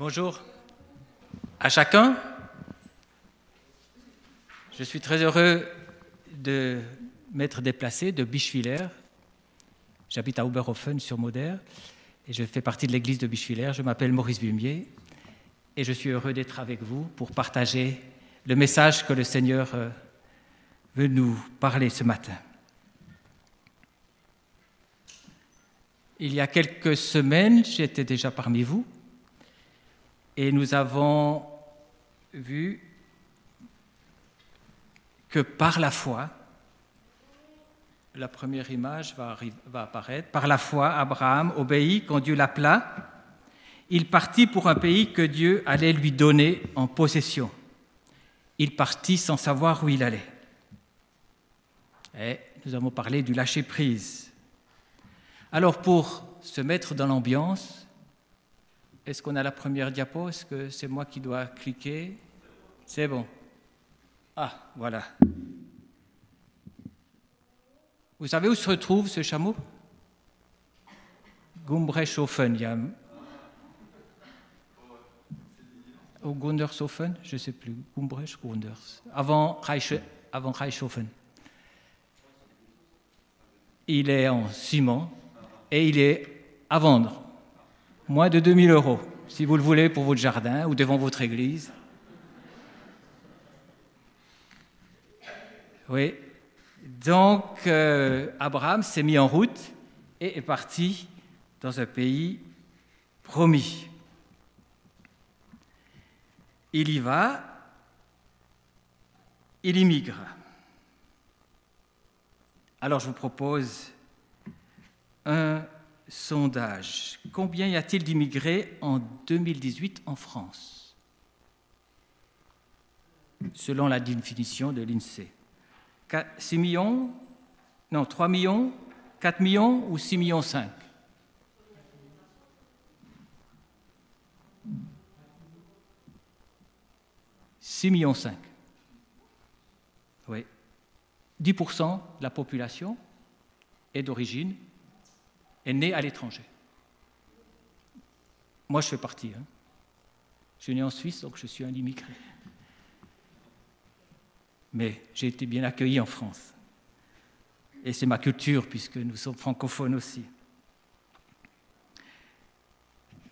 Bonjour à chacun. Je suis très heureux de m'être déplacé de Bischwiller. J'habite à Oberhofen sur Moder et je fais partie de l'église de Bischwiller. Je m'appelle Maurice Bumier et je suis heureux d'être avec vous pour partager le message que le Seigneur euh, veut nous parler ce matin. Il y a quelques semaines, j'étais déjà parmi vous et nous avons vu que par la foi, la première image va, apparaître, par la foi, Abraham obéit quand Dieu l'appela. Il partit pour un pays que Dieu allait lui donner en possession. Il partit sans savoir où il allait. Et nous avons parlé du lâcher-prise. Alors pour se mettre dans l'ambiance, est-ce qu'on a la première diapo? Est-ce que c'est moi qui dois cliquer? C'est bon. Ah, voilà. Vous savez où se retrouve ce chameau? Gumbrechtshofen. Il y a... Au Gundershofen, je ne sais plus. Gumbrecht, Gunders. Avant, Reich, avant Reichshofen. Il est en ciment et il est à vendre. Moins de 2000 euros, si vous le voulez, pour votre jardin ou devant votre église. Oui, donc, euh, Abraham s'est mis en route et est parti dans un pays promis. Il y va, il immigre. Alors je vous propose un sondage. Combien y a-t-il d'immigrés en 2018 en France? Selon la définition de l'INSEE. 6 millions? Non, 3 millions 4 millions ou 6 millions 5 6 millions 5. Oui. 10% de la population est d'origine, est née à l'étranger. Moi, je fais partie. Hein. Je suis né en Suisse, donc je suis un immigré mais j'ai été bien accueilli en France. Et c'est ma culture, puisque nous sommes francophones aussi.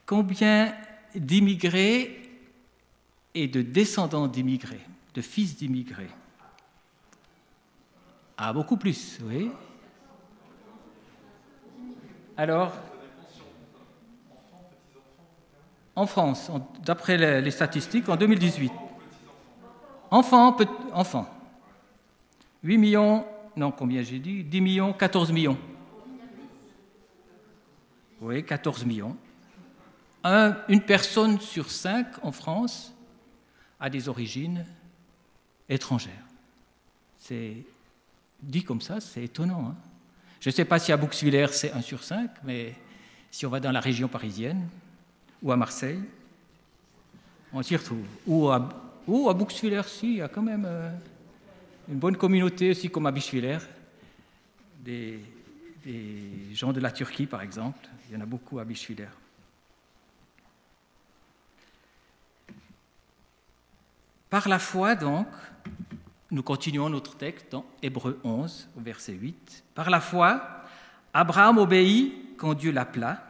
Combien d'immigrés et de descendants d'immigrés, de fils d'immigrés? Ah, beaucoup plus, oui. Alors, en France, d'après les statistiques, en 2018, Enfants, enfants. 8 millions, non, combien j'ai dit? 10 millions, 14 millions. Oui, 14 millions. une personne sur cinq en France a des origines étrangères. C'est dit comme ça, c'est étonnant. Hein. Je ne sais pas si à Bouxwiller c'est 1 sur 5, mais si on va dans la région parisienne ou à Marseille, on s'y retrouve. Ou à ou à Buxwiller, si, il y a quand même euh, une bonne communauté aussi comme à Bischwiller, des, des, gens de la Turquie par exemple, il y en a beaucoup à Bischwiller. Par la foi donc, nous continuons notre texte dans Hébreu 11, au verset 8. Par la foi, Abraham obéit quand Dieu l'appela.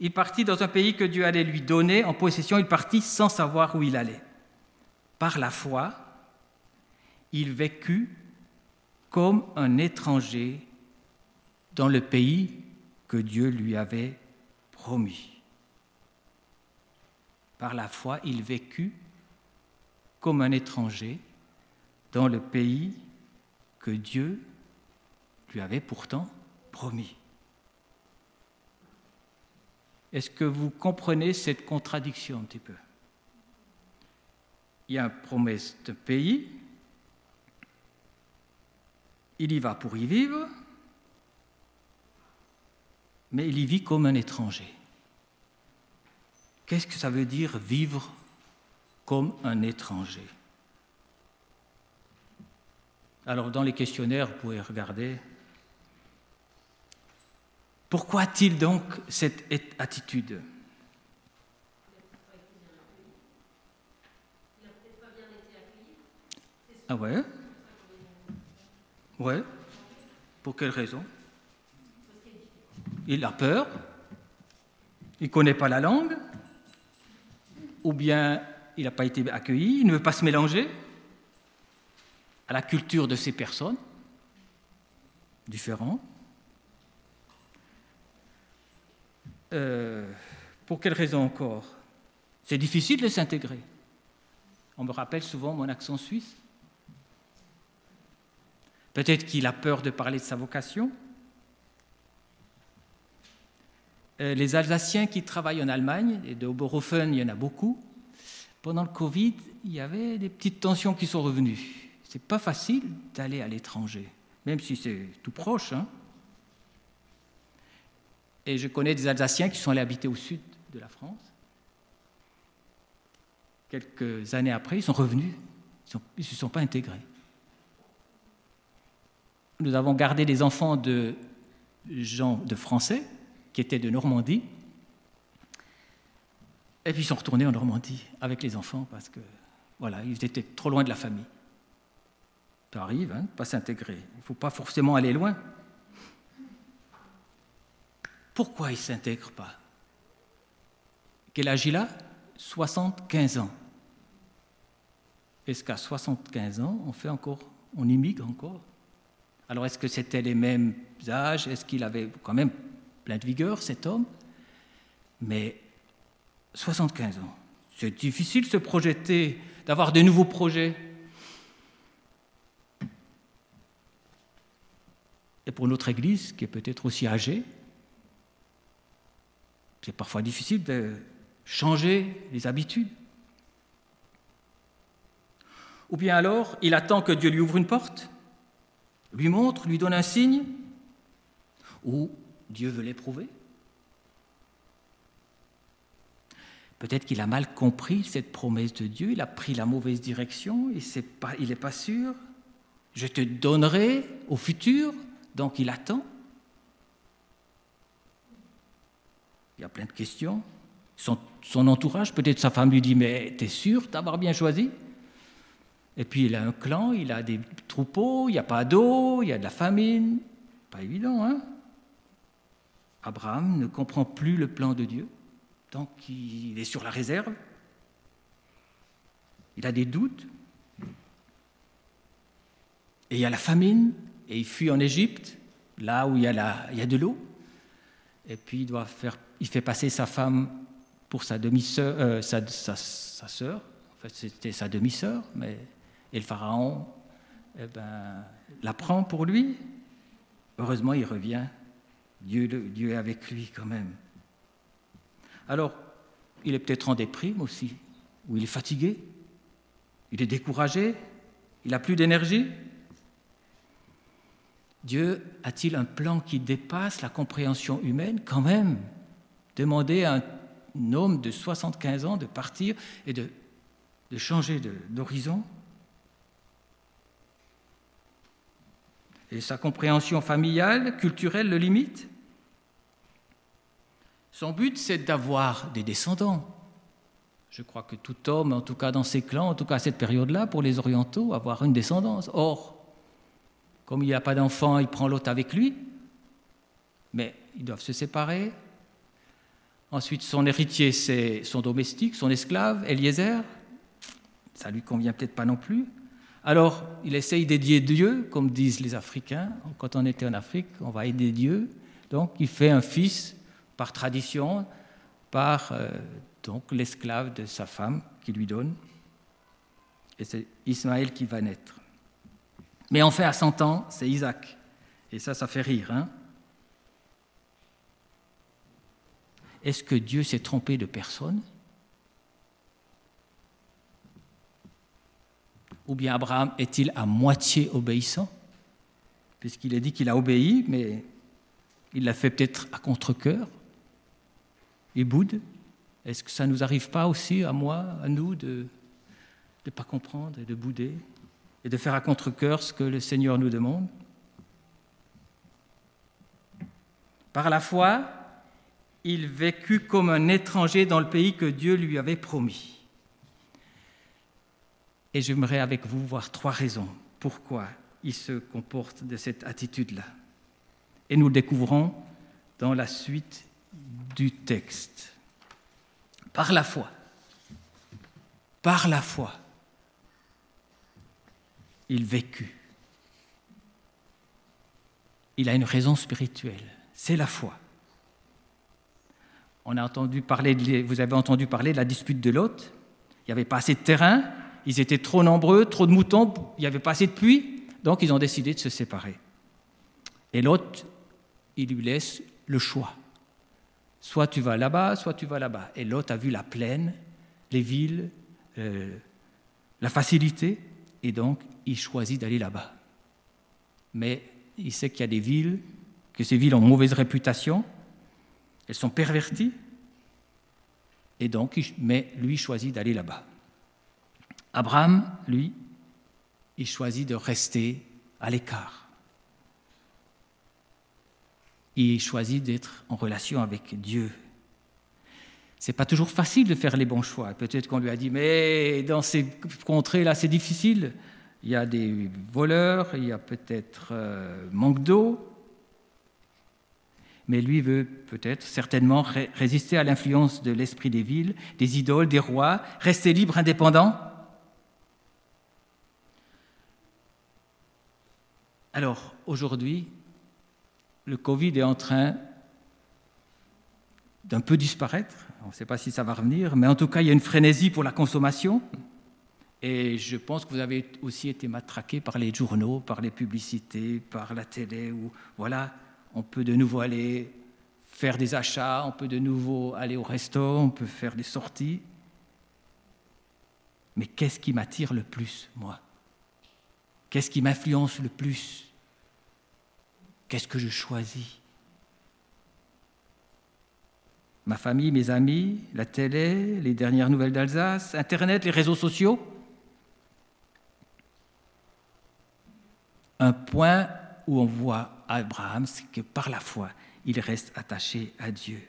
Il partit dans un pays que Dieu allait lui donner en possession. Il partit sans savoir où il allait par la foi, il vécut comme un étranger dans le pays que Dieu lui avait promis. Par la foi, il vécut comme un étranger dans le pays que Dieu lui avait pourtant promis. Est-ce que vous comprenez cette contradiction un petit peu? Il y a une promesse de pays, il y va pour y vivre, mais il y vit comme un étranger. Qu'est-ce que ça veut dire vivre comme un étranger? Alors dans les questionnaires, vous pouvez regarder. Pourquoi a-t-il donc cette attitude? Ah ouais? Ouais. Pour quelle raison? Il a peur. Il ne connaît pas la langue. Ou bien il n'a pas été accueilli. Il ne veut pas se mélanger à la culture de ces personnes différentes euh, Pour quelle raison encore? C'est difficile de s'intégrer. On me rappelle souvent mon accent suisse. Peut-être qu'il a peur de parler de sa vocation. Euh, les Alsaciens qui travaillent en Allemagne, et de Oberhofen, il y en a beaucoup, pendant le Covid, il y avait des petites tensions qui sont revenues. Ce n'est pas facile d'aller à l'étranger, même si c'est tout proche. Hein. Et je connais des Alsaciens qui sont allés habiter au sud de la France. Quelques années après, ils sont revenus, ils ne se sont pas intégrés nous avons gardé des enfants de gens de Français qui étaient de Normandie. Et puis ils sont retournés en Normandie avec les enfants parce que voilà, ils étaient trop loin de la famille. Ça arrive, hein, pas s'intégrer. Il ne faut pas forcément aller loin. Pourquoi ils ne s'intègrent pas? Quel âge il a? 75 ans. Est-ce qu'à 75 ans, on fait encore, on immigre encore? Alors est-ce que c'était les mêmes âges? Est-ce qu'il avait quand même plein de vigueur, cet homme? Mais 75 ans, c'est difficile de se projeter, d'avoir de nouveaux projets. Et pour notre Église, qui est peut-être aussi âgée, c'est parfois difficile de changer les habitudes. Ou bien alors, il attend que Dieu lui ouvre une porte lui montre, lui donne un signe Ou Dieu veut l'éprouver Peut-être qu'il a mal compris cette promesse de Dieu, il a pris la mauvaise direction, il n'est pas sûr. Je te donnerai au futur, donc il attend. Il y a plein de questions. Son, entourage, peut-être sa femme lui dit, mais t'es sûr d'avoir bien choisi? Et puis il a un clan, il a des troupeaux, il n'y a pas d'eau, il y a de la famine. Pas évident, hein? Abraham ne comprend plus le plan de Dieu, donc il est sur la réserve. Il a des doutes. Et il y a la famine, et il fuit en Égypte, là où il y a, de l'eau. Et puis il, doit faire, il fait passer sa femme pour sa demi-sœur, euh, sa sœur. En fait, c'était sa demi-sœur, mais et le Pharaon eh ben, la prend pour lui. Heureusement, il revient. Dieu, Dieu est avec lui quand même. Alors, il est peut-être en déprime aussi, ou il est fatigué, il est découragé, il n'a plus d'énergie. Dieu a-t-il un plan qui dépasse la compréhension humaine quand même? Demander à un homme de 75 ans de partir et de, changer d'horizon? Et sa compréhension familiale, culturelle le limite? Son but, c'est d'avoir des descendants. Je crois que tout homme, en tout cas dans ses clans, en tout cas à cette période-là, pour les orientaux, avoir une descendance. Or, comme il n'y pas d'enfant, il prend l'autre avec lui, mais ils doivent se séparer. Ensuite, son héritier, c'est son domestique, son esclave, Eliezer. Ça lui convient peut-être pas non plus. Alors, il essaye d'aider Dieu, comme disent les Africains. Quand on était en Afrique, on va aider Dieu. Donc, il fait un fils par tradition, par euh, donc l'esclave de sa femme qui lui donne. Et c'est Ismaël qui va naître. Mais enfin, à 100 ans, c'est Isaac. Et ça, ça fait rire. Hein Est-ce que Dieu s'est trompé de personne? Ou bien Abraham est-il à moitié obéissant? Puisqu'il a dit qu'il a obéi, mais il l'a fait peut-être à contre-coeur. Il boude. Est-ce que ça ne nous arrive pas aussi, à moi, à nous, de ne pas comprendre et de bouder? Et de faire à contre-coeur ce que le Seigneur nous demande Par la foi, il vécut comme un étranger dans le pays que Dieu lui avait promis. Et j'aimerais avec vous voir trois raisons pourquoi il se comporte de cette attitude-là. Et nous le découvrons dans la suite du texte. Par la foi. Par la foi. Il vécut. Il a une raison spirituelle. C'est la foi. On a entendu parler, vous avez entendu parler de la dispute de l'hôte. Il n'y avait pas assez de terrain, ils étaient trop nombreux, trop de moutons, il n'y avait pas assez de pluie, donc ils ont décidé de se séparer. Et l'hôte, il lui laisse le choix. Soit tu vas là-bas, soit tu vas là-bas. Et l'hôte a vu la plaine, les villes, euh, la facilité, et donc il choisit d'aller là-bas. Mais il sait qu'il y a des villes, que ces villes ont mauvaise réputation, elles sont perverties, et donc, mais lui choisit d'aller là-bas. Abraham, lui, il choisit de rester à l'écart. Il choisit d'être en relation avec Dieu. C'est pas toujours facile de faire les bons choix. Peut-être qu'on lui a dit, mais dans ces contrées-là, c'est difficile. Il y a des voleurs, il y a peut-être euh, manque d'eau, mais lui veut peut-être certainement résister à l'influence de l'esprit des villes, des idoles, des rois, rester libre, indépendant. Alors aujourd'hui, le Covid est en train d'un peu disparaître. On ne sait pas si ça va revenir, mais en tout cas, il y a une frénésie pour la consommation. Et je pense que vous avez aussi été matraqué par les journaux, par les publicités, par la télé, où voilà, on peut de nouveau aller faire des achats, on peut de nouveau aller au resto, on peut faire des sorties. Mais qu'est-ce qui m'attire le plus, moi? Qu'est-ce qui m'influence le plus? Qu'est-ce que je choisis? Ma famille, mes amis, la télé, les dernières nouvelles d'Alsace, Internet, les réseaux sociaux? Un point où on voit Abraham, c'est que par la foi, il reste attaché à Dieu.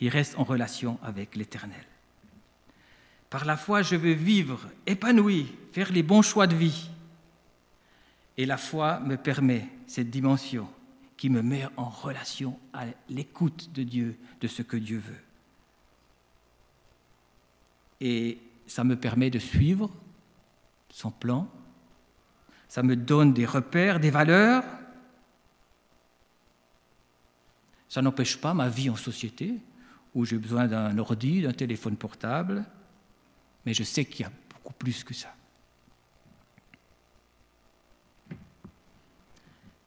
Il reste en relation avec l'Éternel. Par la foi, je veux vivre épanoui, faire les bons choix de vie. Et la foi me permet cette dimension qui me met en relation à l'écoute de Dieu, de ce que Dieu veut. Et ça me permet de suivre son plan, ça me donne des repères, des valeurs, Ça n'empêche pas ma vie en société, où j'ai besoin d'un ordi, d'un téléphone portable, mais je sais qu'il y a beaucoup plus que ça.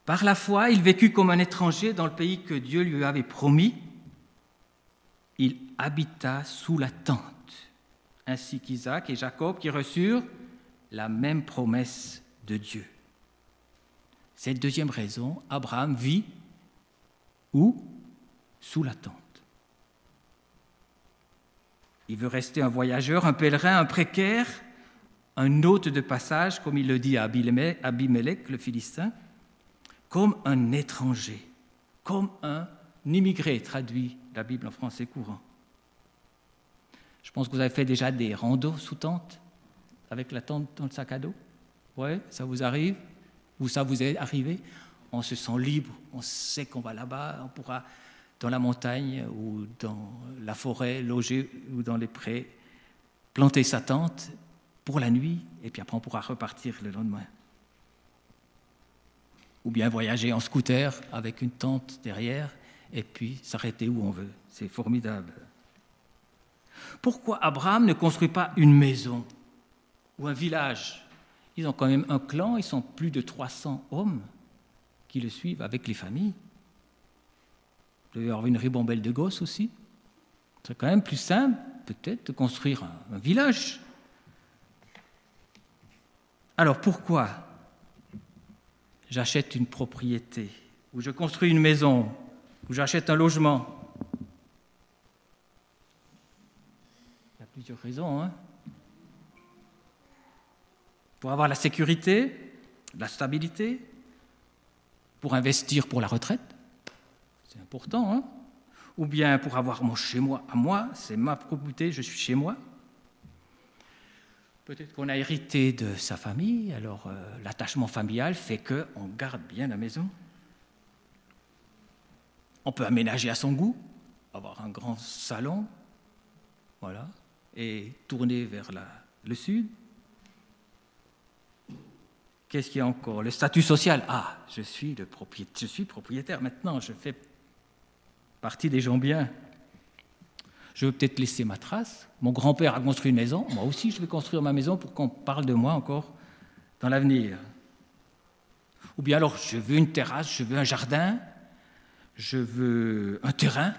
Par la foi, il vécut comme un étranger dans le pays que Dieu lui avait promis. Il habita sous la tente, ainsi qu'Isaac et Jacob qui reçurent la même promesse de Dieu. Cette deuxième raison, Abraham vit où? Sous la tente. Il veut rester un voyageur, un pèlerin, un précaire, un hôte de passage, comme il le dit à Abimelech, le Philistin, comme un étranger, comme un immigré, traduit la Bible en français courant. Je pense que vous avez fait déjà des randos sous tente, avec la tente dans le sac à dos? Ouais, ça vous arrive? Ou ça vous est arrivé? On se sent libre, on sait qu'on va là-bas, on pourra dans la montagne ou dans la forêt, loger ou dans les prés, planter sa tente pour la nuit, et puis après on pourra repartir le lendemain. Ou bien voyager en scooter avec une tente derrière, et puis s'arrêter où on veut. C'est formidable. Pourquoi Abraham ne construit pas une maison ou un village? Ils ont quand même un clan, ils sont plus de 300 hommes qui le suivent avec les familles. Il y avoir une ribambelle de gosses aussi. C'est quand même plus simple, peut-être, de construire un, village. Alors pourquoi j'achète une propriété, ou je construis une maison, ou j'achète un logement? Il y a plusieurs raisons. Hein pour avoir la sécurité, la stabilité, pour investir pour la retraite, c'est important, hein Ou bien pour avoir mon chez moi à moi, c'est ma propriété, je suis chez moi. Peut-être qu'on a hérité de sa famille, alors euh, l'attachement familial fait qu'on garde bien la maison. On peut aménager à son goût, avoir un grand salon, voilà, et tourner vers le sud. Qu'est-ce qu'il y a encore? Le statut social. Ah, je suis, propriétaire maintenant, je fais partie des gens bien. Je veux peut-être laisser ma trace. Mon grand-père a construit une maison, moi aussi je vais construire ma maison pour qu'on parle de moi encore dans l'avenir. Ou bien alors, je veux une terrasse, je veux un jardin, je veux un terrain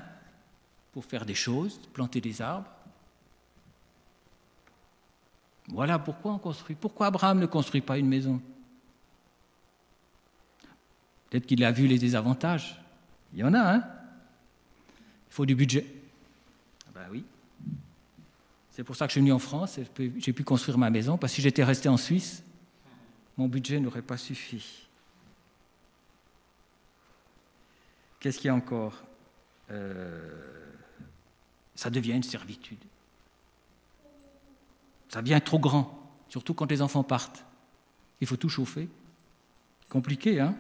pour faire des choses, planter des arbres. Voilà pourquoi on construit. Pourquoi Abraham ne construit pas une maison? Peut-être qu'il a vu les désavantages. Il y en a, hein Il faut du budget. Ben oui. C'est pour ça que je suis venu en France et j'ai pu construire ma maison, parce que si j'étais resté en Suisse, mon budget n'aurait pas suffi. Qu'est-ce qu'il y a encore? Euh, Ça devient une servitude. Ça devient trop grand, surtout quand les enfants partent. Il faut tout chauffer. Compliqué, hein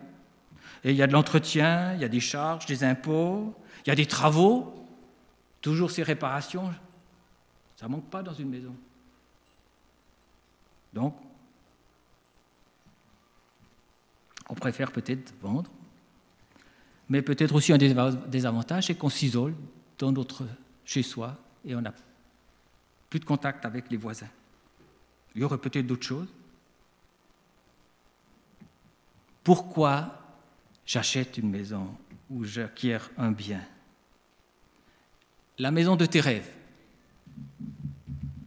Et il y a de l'entretien, il y a des charges, des impôts, il y a des travaux. Toujours ces réparations, ça ne manque pas dans une maison. Donc, on préfère peut-être vendre, mais peut-être aussi un des avantages, c'est qu'on s'isole dans notre chez soi et on n'a plus de contact avec les voisins. Il y aurait peut-être d'autres choses. Pourquoi j'achète une maison ou j'acquiers un bien la maison de tes rêves.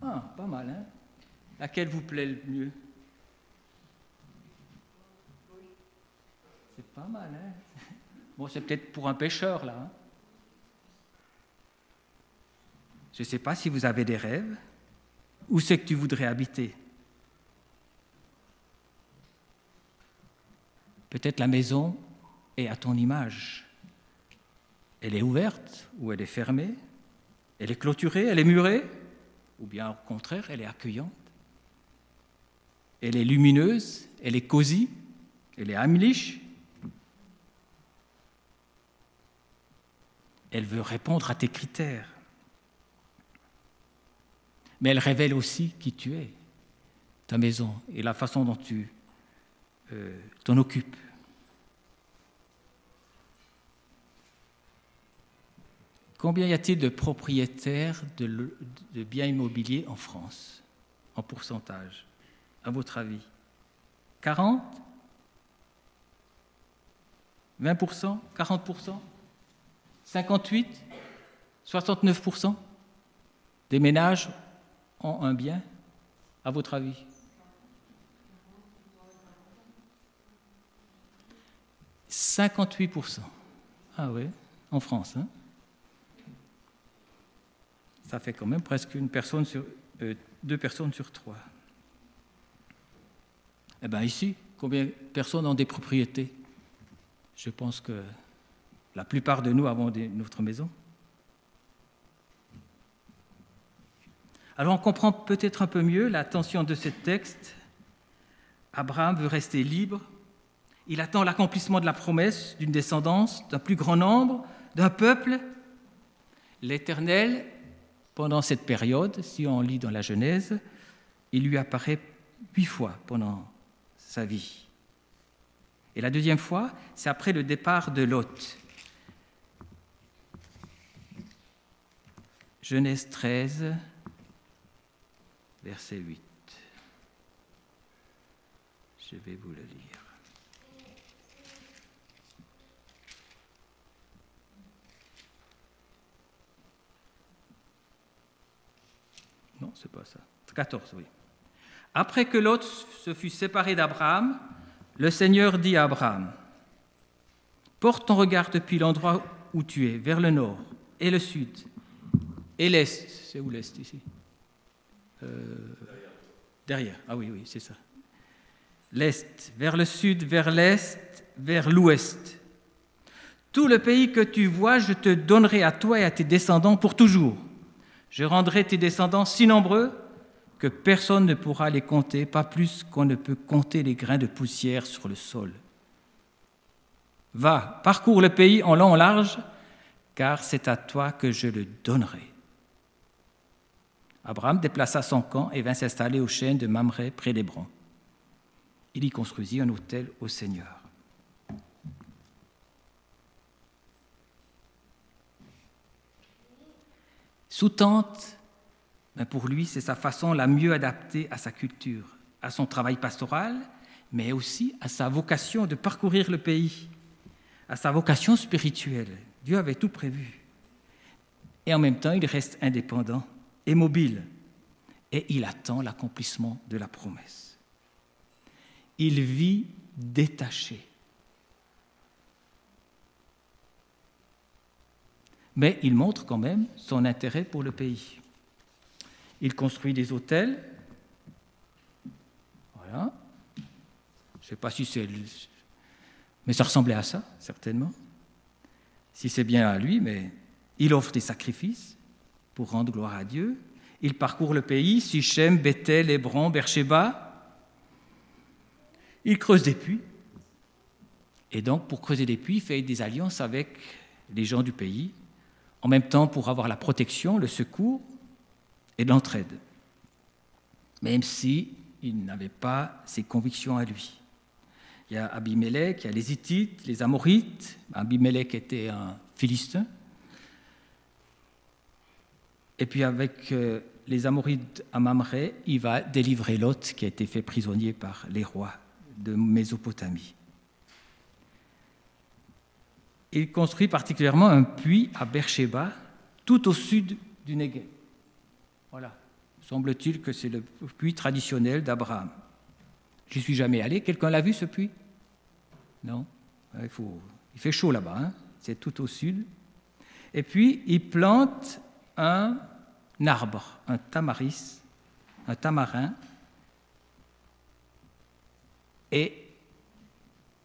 Ah, pas mal, hein Laquelle vous plaît le mieux? C'est pas mal, hein Bon, c'est peut-être pour un pêcheur, là. Hein. Je ne sais pas si vous avez des rêves. Où c'est que tu voudrais habiter? Peut-être la maison est à ton image. Elle est ouverte ou elle est fermée? Elle est clôturée, elle est murée, ou bien au contraire, elle est accueillante? Elle est lumineuse, elle est cosy, elle est amliche? Elle veut répondre à tes critères. Mais elle révèle aussi qui tu es, ta maison et la façon dont tu euh, t'en occupes. Combien y a-t-il de propriétaires de, biens immobiliers en France, en pourcentage, à votre avis? 40 20% 40% 58 69% des ménages ont un bien, à votre avis? 58%. Ah oui, en France. Hein? Ça fait quand même presque une personne sur, euh, deux personnes sur trois. Eh bien ici, combien de personnes ont des propriétés? Je pense que la plupart de nous avons notre maison. Alors on comprend peut-être un peu mieux la tension de ce texte. Abraham veut rester libre. Il attend l'accomplissement de la promesse d'une descendance, d'un plus grand nombre, d'un peuple. L'Éternel pendant cette période, si on lit dans la Genèse, il lui apparaît huit fois pendant sa vie. Et la deuxième fois, c'est après le départ de Lot. Genèse 13, verset 8. Je vais vous le lire. Non, c'est pas ça. 14, oui. Après que Lot se fut séparé d'Abraham, le Seigneur dit à Abraham, Porte ton regard depuis l'endroit où tu es, vers le nord et le sud et l'est. C'est où l'est ici? Euh, Derrière. Ah oui, oui, c'est ça. L'est, vers le sud, vers l'est, vers l'ouest. Tout le pays que tu vois, je te donnerai à toi et à tes descendants pour toujours. Je rendrai tes descendants si nombreux que personne ne pourra les compter, pas plus qu'on ne peut compter les grains de poussière sur le sol. Va, parcours le pays en long en large, car c'est à toi que je le donnerai. Abraham déplaça son camp et vint s'installer au chêne de Mamré près d'Hébron. Il y construisit un hôtel au Seigneur. Sous-tente, ben pour lui, c'est sa façon la mieux adaptée à sa culture, à son travail pastoral, mais aussi à sa vocation de parcourir le pays, à sa vocation spirituelle. Dieu avait tout prévu. Et en même temps, il reste indépendant et mobile, et il attend l'accomplissement de la promesse. Il vit détaché. Mais il montre quand même son intérêt pour le pays. Il construit des hôtels. Voilà. Je ne sais pas si c'est... Mais ça ressemblait à ça, certainement. Si c'est bien à lui, mais il offre des sacrifices pour rendre gloire à Dieu. Il parcourt le pays, Sichem, Bethel, Hébron, Beersheba. Il creuse des puits. Et donc, pour creuser des puits, il fait des alliances avec les gens du pays, en même temps pour avoir la protection, le secours et l'entraide. Même si n'avait pas ses convictions à lui. Il y a Abimelech, il y a les Hittites, les Amorites. Abimelech était un Philistin. Et puis avec euh, les Amorites à Mamré, il va délivrer Lot qui a été fait prisonnier par les rois de Mésopotamie. Il construit particulièrement un puits à Beersheba, tout au sud du Negev. Voilà. Semble-t-il que c'est le puits traditionnel d'Abraham. Je suis jamais allé. Quelqu'un l'a vu ce puits? Non il, fait chaud là-bas. Hein. c'est tout au sud. Et puis, il plante un arbre, un tamaris, un tamarin, et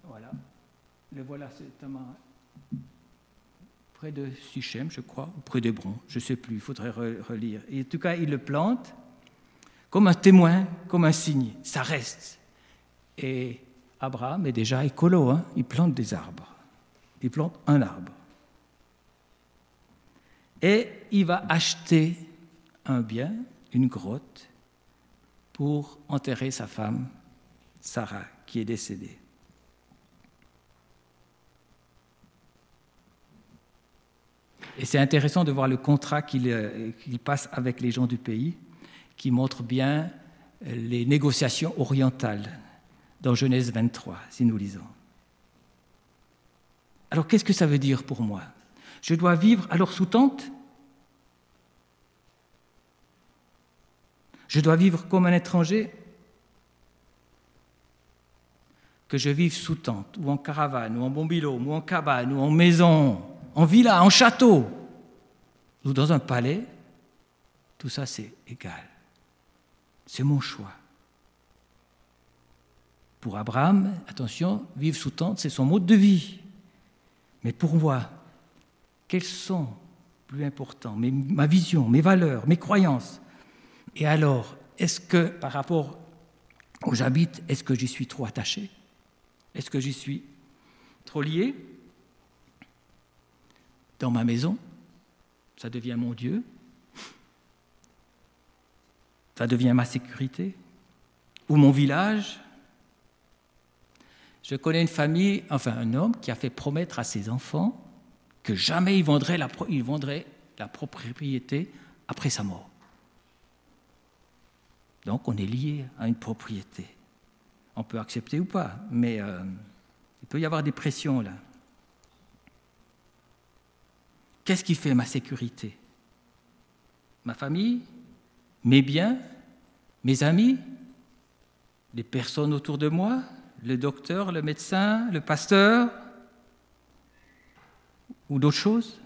voilà, le voilà ce tamarin, près de Sichem, je crois, ou près d'Hébron, je ne sais plus, il faudrait relire. En tout cas, il le plante comme un témoin, comme un signe, ça reste. Et Abraham est déjà écolo, hein, il plante des arbres, il plante un arbre et il va acheter un bien, une grotte, pour enterrer sa femme, Sarah, qui est décédée. Et c'est intéressant de voir le contrat euh, qu'il passe avec les gens du pays, qui montre bien les négociations orientales dans Genèse 23, si nous lisons. Alors qu'est-ce que ça veut dire pour moi? Je dois vivre alors sous tente? Je dois vivre comme un étranger? Que je vive sous tente, ou en caravane, ou en bombilo, ou en cabane, ou en maison, en villa, en château, ou dans un palais, tout ça c'est égal. C'est mon choix. Pour Abraham, attention, vivre sous tente, c'est son mode de vie. Mais pour moi, quels sont plus importants Ma vision, mes valeurs, mes croyances? Et alors, est-ce que par rapport où j'habite, est-ce que j'y suis trop attaché? Est-ce que j'y suis trop lié? Dans ma maison, ça devient mon Dieu Ça devient ma sécurité Ou mon village Je connais une famille, enfin un homme, qui a fait promettre à ses enfants que jamais il vendrait la, il vendrait la propriété après sa mort. Donc on est lié à une propriété. On peut accepter ou pas, mais euh, il peut y avoir des pressions là. Qu'est-ce qui fait ma sécurité? Ma famille Mes biens Mes amis Les personnes autour de moi Le docteur, le médecin, le pasteur ou d'autres choses?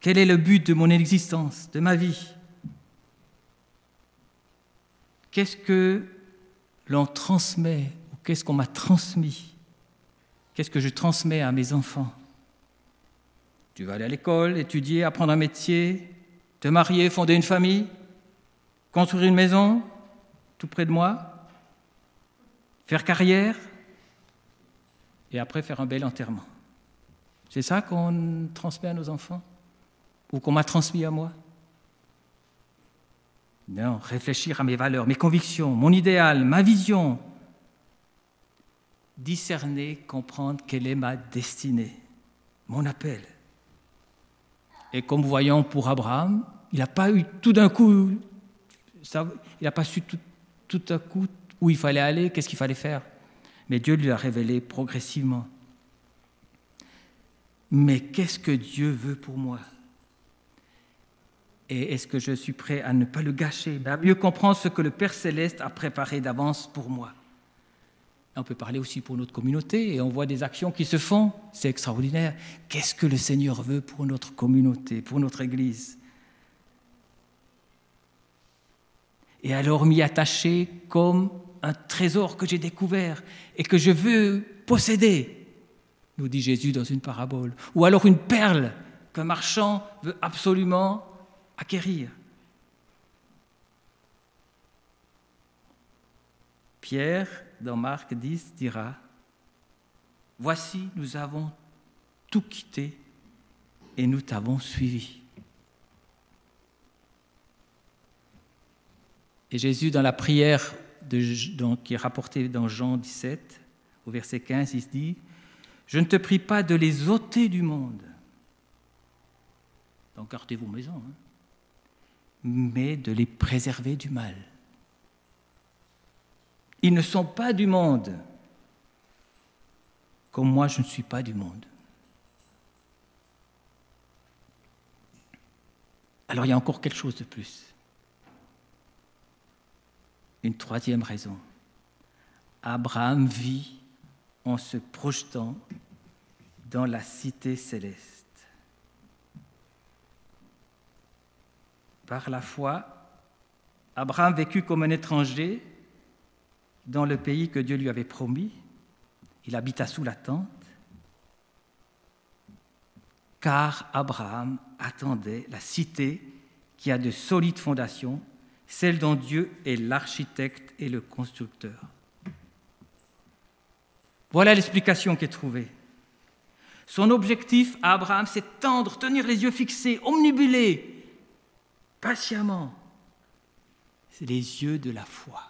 Quel est le but de mon existence, de ma vie? Qu'est-ce que l'on transmet ou qu'est-ce qu'on m'a transmis? Qu'est-ce que je transmets à mes enfants? Tu vas aller à l'école, étudier, apprendre un métier, te marier, fonder une famille, construire une maison, tout près de moi, faire carrière et après faire un bel enterrement. C'est ça qu'on transmet à nos enfants ou qu'on m'a transmis à moi Non, réfléchir à mes valeurs, mes convictions, mon idéal, ma vision. Discerner, comprendre quelle est ma destinée, mon appel. Et comme voyons pour Abraham, il n'a pas eu tout d'un coup, il n'a pas su tout, tout à coup où il fallait aller, qu'est-ce qu'il fallait faire. Mais Dieu lui a révélé progressivement. Mais qu'est-ce que Dieu veut pour moi? Et est-ce que je suis prêt à ne pas le gâcher, à mieux comprendre ce que le Père céleste a préparé d'avance pour moi On peut parler aussi pour notre communauté et on voit des actions qui se font, c'est extraordinaire. Qu'est-ce que le Seigneur veut pour notre communauté, pour notre Église? Et alors m'y attacher comme un trésor que j'ai découvert et que je veux posséder, nous dit Jésus dans une parabole. Ou alors une perle qu'un marchand veut absolument acquérir. Pierre, dans Marc 10, dira, Voici, nous avons tout quitté et nous t'avons suivi. Et Jésus, dans la prière qui est rapportée dans Jean 17, au verset 15, il se dit, Je ne te prie pas de les ôter du monde. Donc gardez vos maisons, hein, mais de les préserver du mal. Ils ne sont pas du monde, comme moi je ne suis pas du monde. Alors il y a encore quelque chose de plus. Une troisième raison. Abraham vit en se projetant dans la cité céleste. Par la foi, Abraham vécut comme un étranger dans le pays que Dieu lui avait promis. Il habita sous la tente, car Abraham attendait la cité qui a de solides fondations celle dont Dieu est l'architecte et le constructeur. Voilà l'explication qui est trouvée. Son objectif à Abraham, c'est tendre, tenir les yeux fixés, omnibuler, patiemment. C'est les yeux de la foi.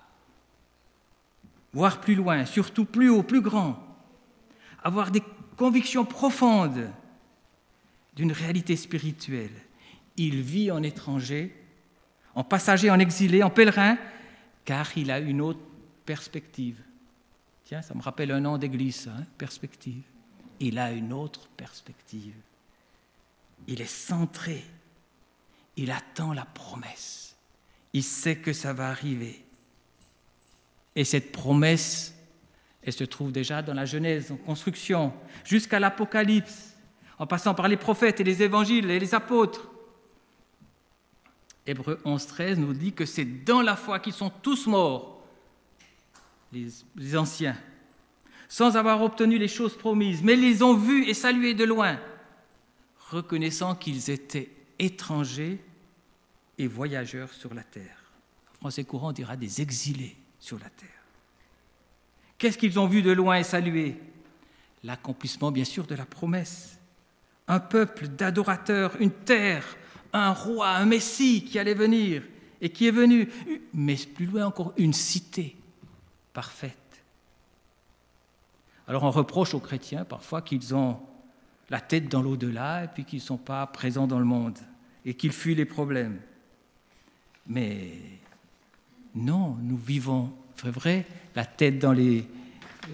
Voir plus loin, surtout plus haut, plus grand. Avoir des convictions profondes d'une réalité spirituelle. Il vit en étranger en passager, en exilé, en pèlerin, car il a une autre perspective. Tiens, ça me rappelle un nom d'église, hein, perspective. Il a une autre perspective. Il est centré. Il attend la promesse. Il sait que ça va arriver. Et cette promesse, elle se trouve déjà dans la Genèse, en construction, jusqu'à l'Apocalypse, en passant par les prophètes et les évangiles et les apôtres. Hébreu 11, 13 nous dit que c'est dans la foi qu'ils sont tous morts, les, les, anciens, sans avoir obtenu les choses promises, mais les ont vus et salués de loin, reconnaissant qu'ils étaient étrangers et voyageurs sur la terre. En français courant, on dira des exilés sur la terre. Qu'est-ce qu'ils ont vu de loin et salué? L'accomplissement, bien sûr, de la promesse. Un peuple d'adorateurs, une terre un roi, un Messie qui allait venir et qui est venu, mais plus loin encore, une cité parfaite. Alors on reproche aux chrétiens parfois qu'ils ont la tête dans l'au-delà et puis qu'ils ne sont pas présents dans le monde et qu'ils fuient les problèmes. Mais non, nous vivons, c'est vrai, la tête dans les euh,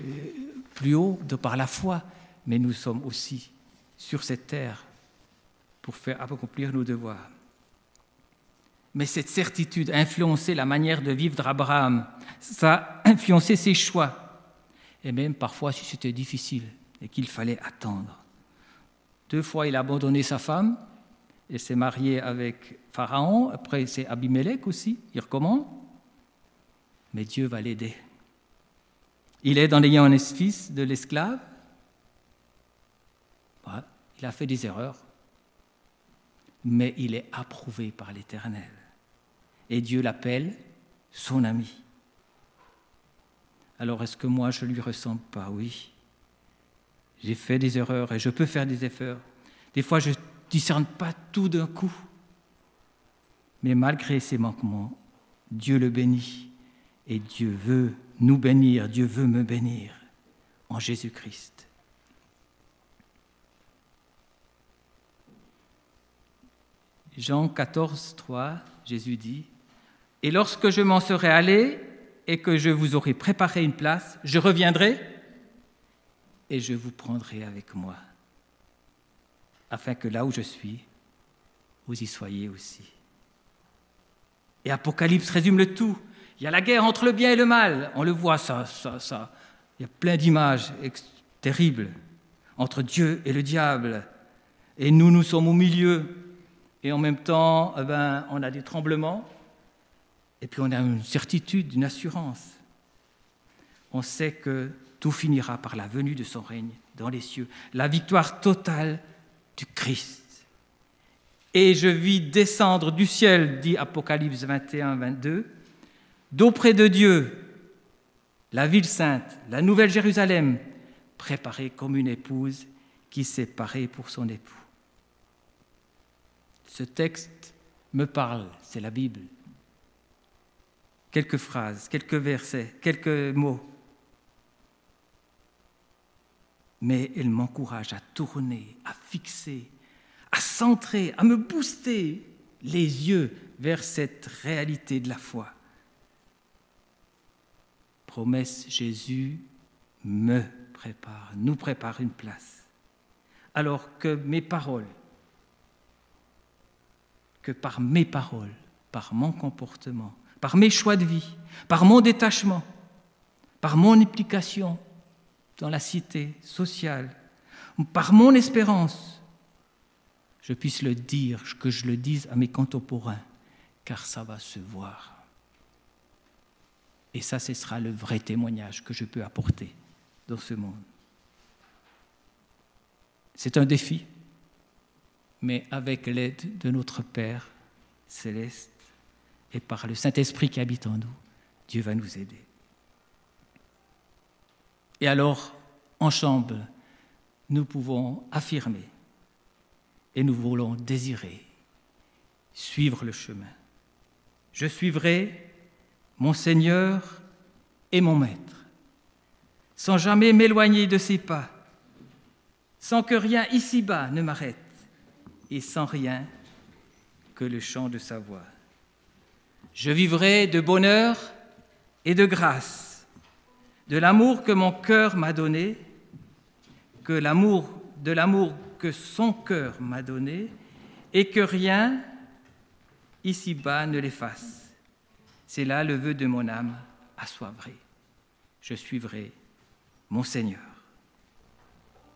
plus haut de par la foi, mais nous sommes aussi sur cette terre pour faire accomplir nos devoirs. Mais cette certitude a influencé la manière de vivre d'Abraham. Ça a influencé ses choix. Et même parfois, si c'était difficile et qu'il fallait attendre. Deux fois, il a abandonné sa femme et s'est marié avec Pharaon. Après, c'est Abimelech aussi. Il recommande. Mais Dieu va l'aider. Il est en ayant un fils de l'esclave. Il a fait des erreurs mais il est approuvé par l'Éternel. Et Dieu l'appelle son ami. alors est-ce que moi je lui ressemble pas? Oui. J'ai fait des erreurs et je peux faire des efforts. Des fois, je ne discerne pas tout d'un coup. Mais malgré ces manquements, Dieu le bénit et Dieu veut nous bénir, Dieu veut me bénir en Jésus-Christ. Jean 14, 3, Jésus dit, Et lorsque je m'en serai allé et que je vous aurai préparé une place, je reviendrai et je vous prendrai avec moi, afin que là où je suis, vous y soyez aussi. Et Apocalypse résume le tout. Il y a la guerre entre le bien et le mal. On le voit, ça, ça, ça. Il y a plein d'images terribles entre Dieu et le diable. Et nous, nous sommes au milieu. Et en même temps, eh ben, on a des tremblements. Et puis on a une certitude, une assurance. On sait que tout finira par la venue de son règne dans les cieux, la victoire totale du Christ. Et je vis descendre du ciel, dit Apocalypse 21, 22, d'auprès de Dieu, la ville sainte, la nouvelle Jérusalem, préparée comme une épouse qui s'est parée pour son époux. Ce texte me parle, c'est la Bible. Quelques phrases, quelques versets, quelques mots. Mais il m'encourage à tourner, à fixer, à centrer, à me booster les yeux vers cette réalité de la foi. Promesse Jésus me prépare, nous prépare une place. Alors que mes paroles, que par mes paroles, par mon comportement, par mes choix de vie, par mon détachement, par mon implication dans la cité sociale, par mon espérance, je puisse le dire, que je le dise à mes contemporains, car ça va se voir. Et ça, ce sera le vrai témoignage que je peux apporter dans ce monde. C'est un défi, mais avec l'aide de notre Père céleste et par le Saint-Esprit qui habite en nous, Dieu va nous aider. Et alors, en chambre, nous pouvons affirmer et nous voulons désirer suivre le chemin. Je suivrai mon Seigneur et mon Maître, sans jamais m'éloigner de ses pas, sans que rien ici-bas ne m'arrête, et sans rien que le chant de sa voix. Je vivrai de bonheur et de grâce, de l'amour que mon cœur m'a donné, que l'amour de l'amour que son cœur m'a donné et que rien ici-bas ne l'efface. C'est là le vœu de mon âme assoivré. Je suivrai mon Seigneur.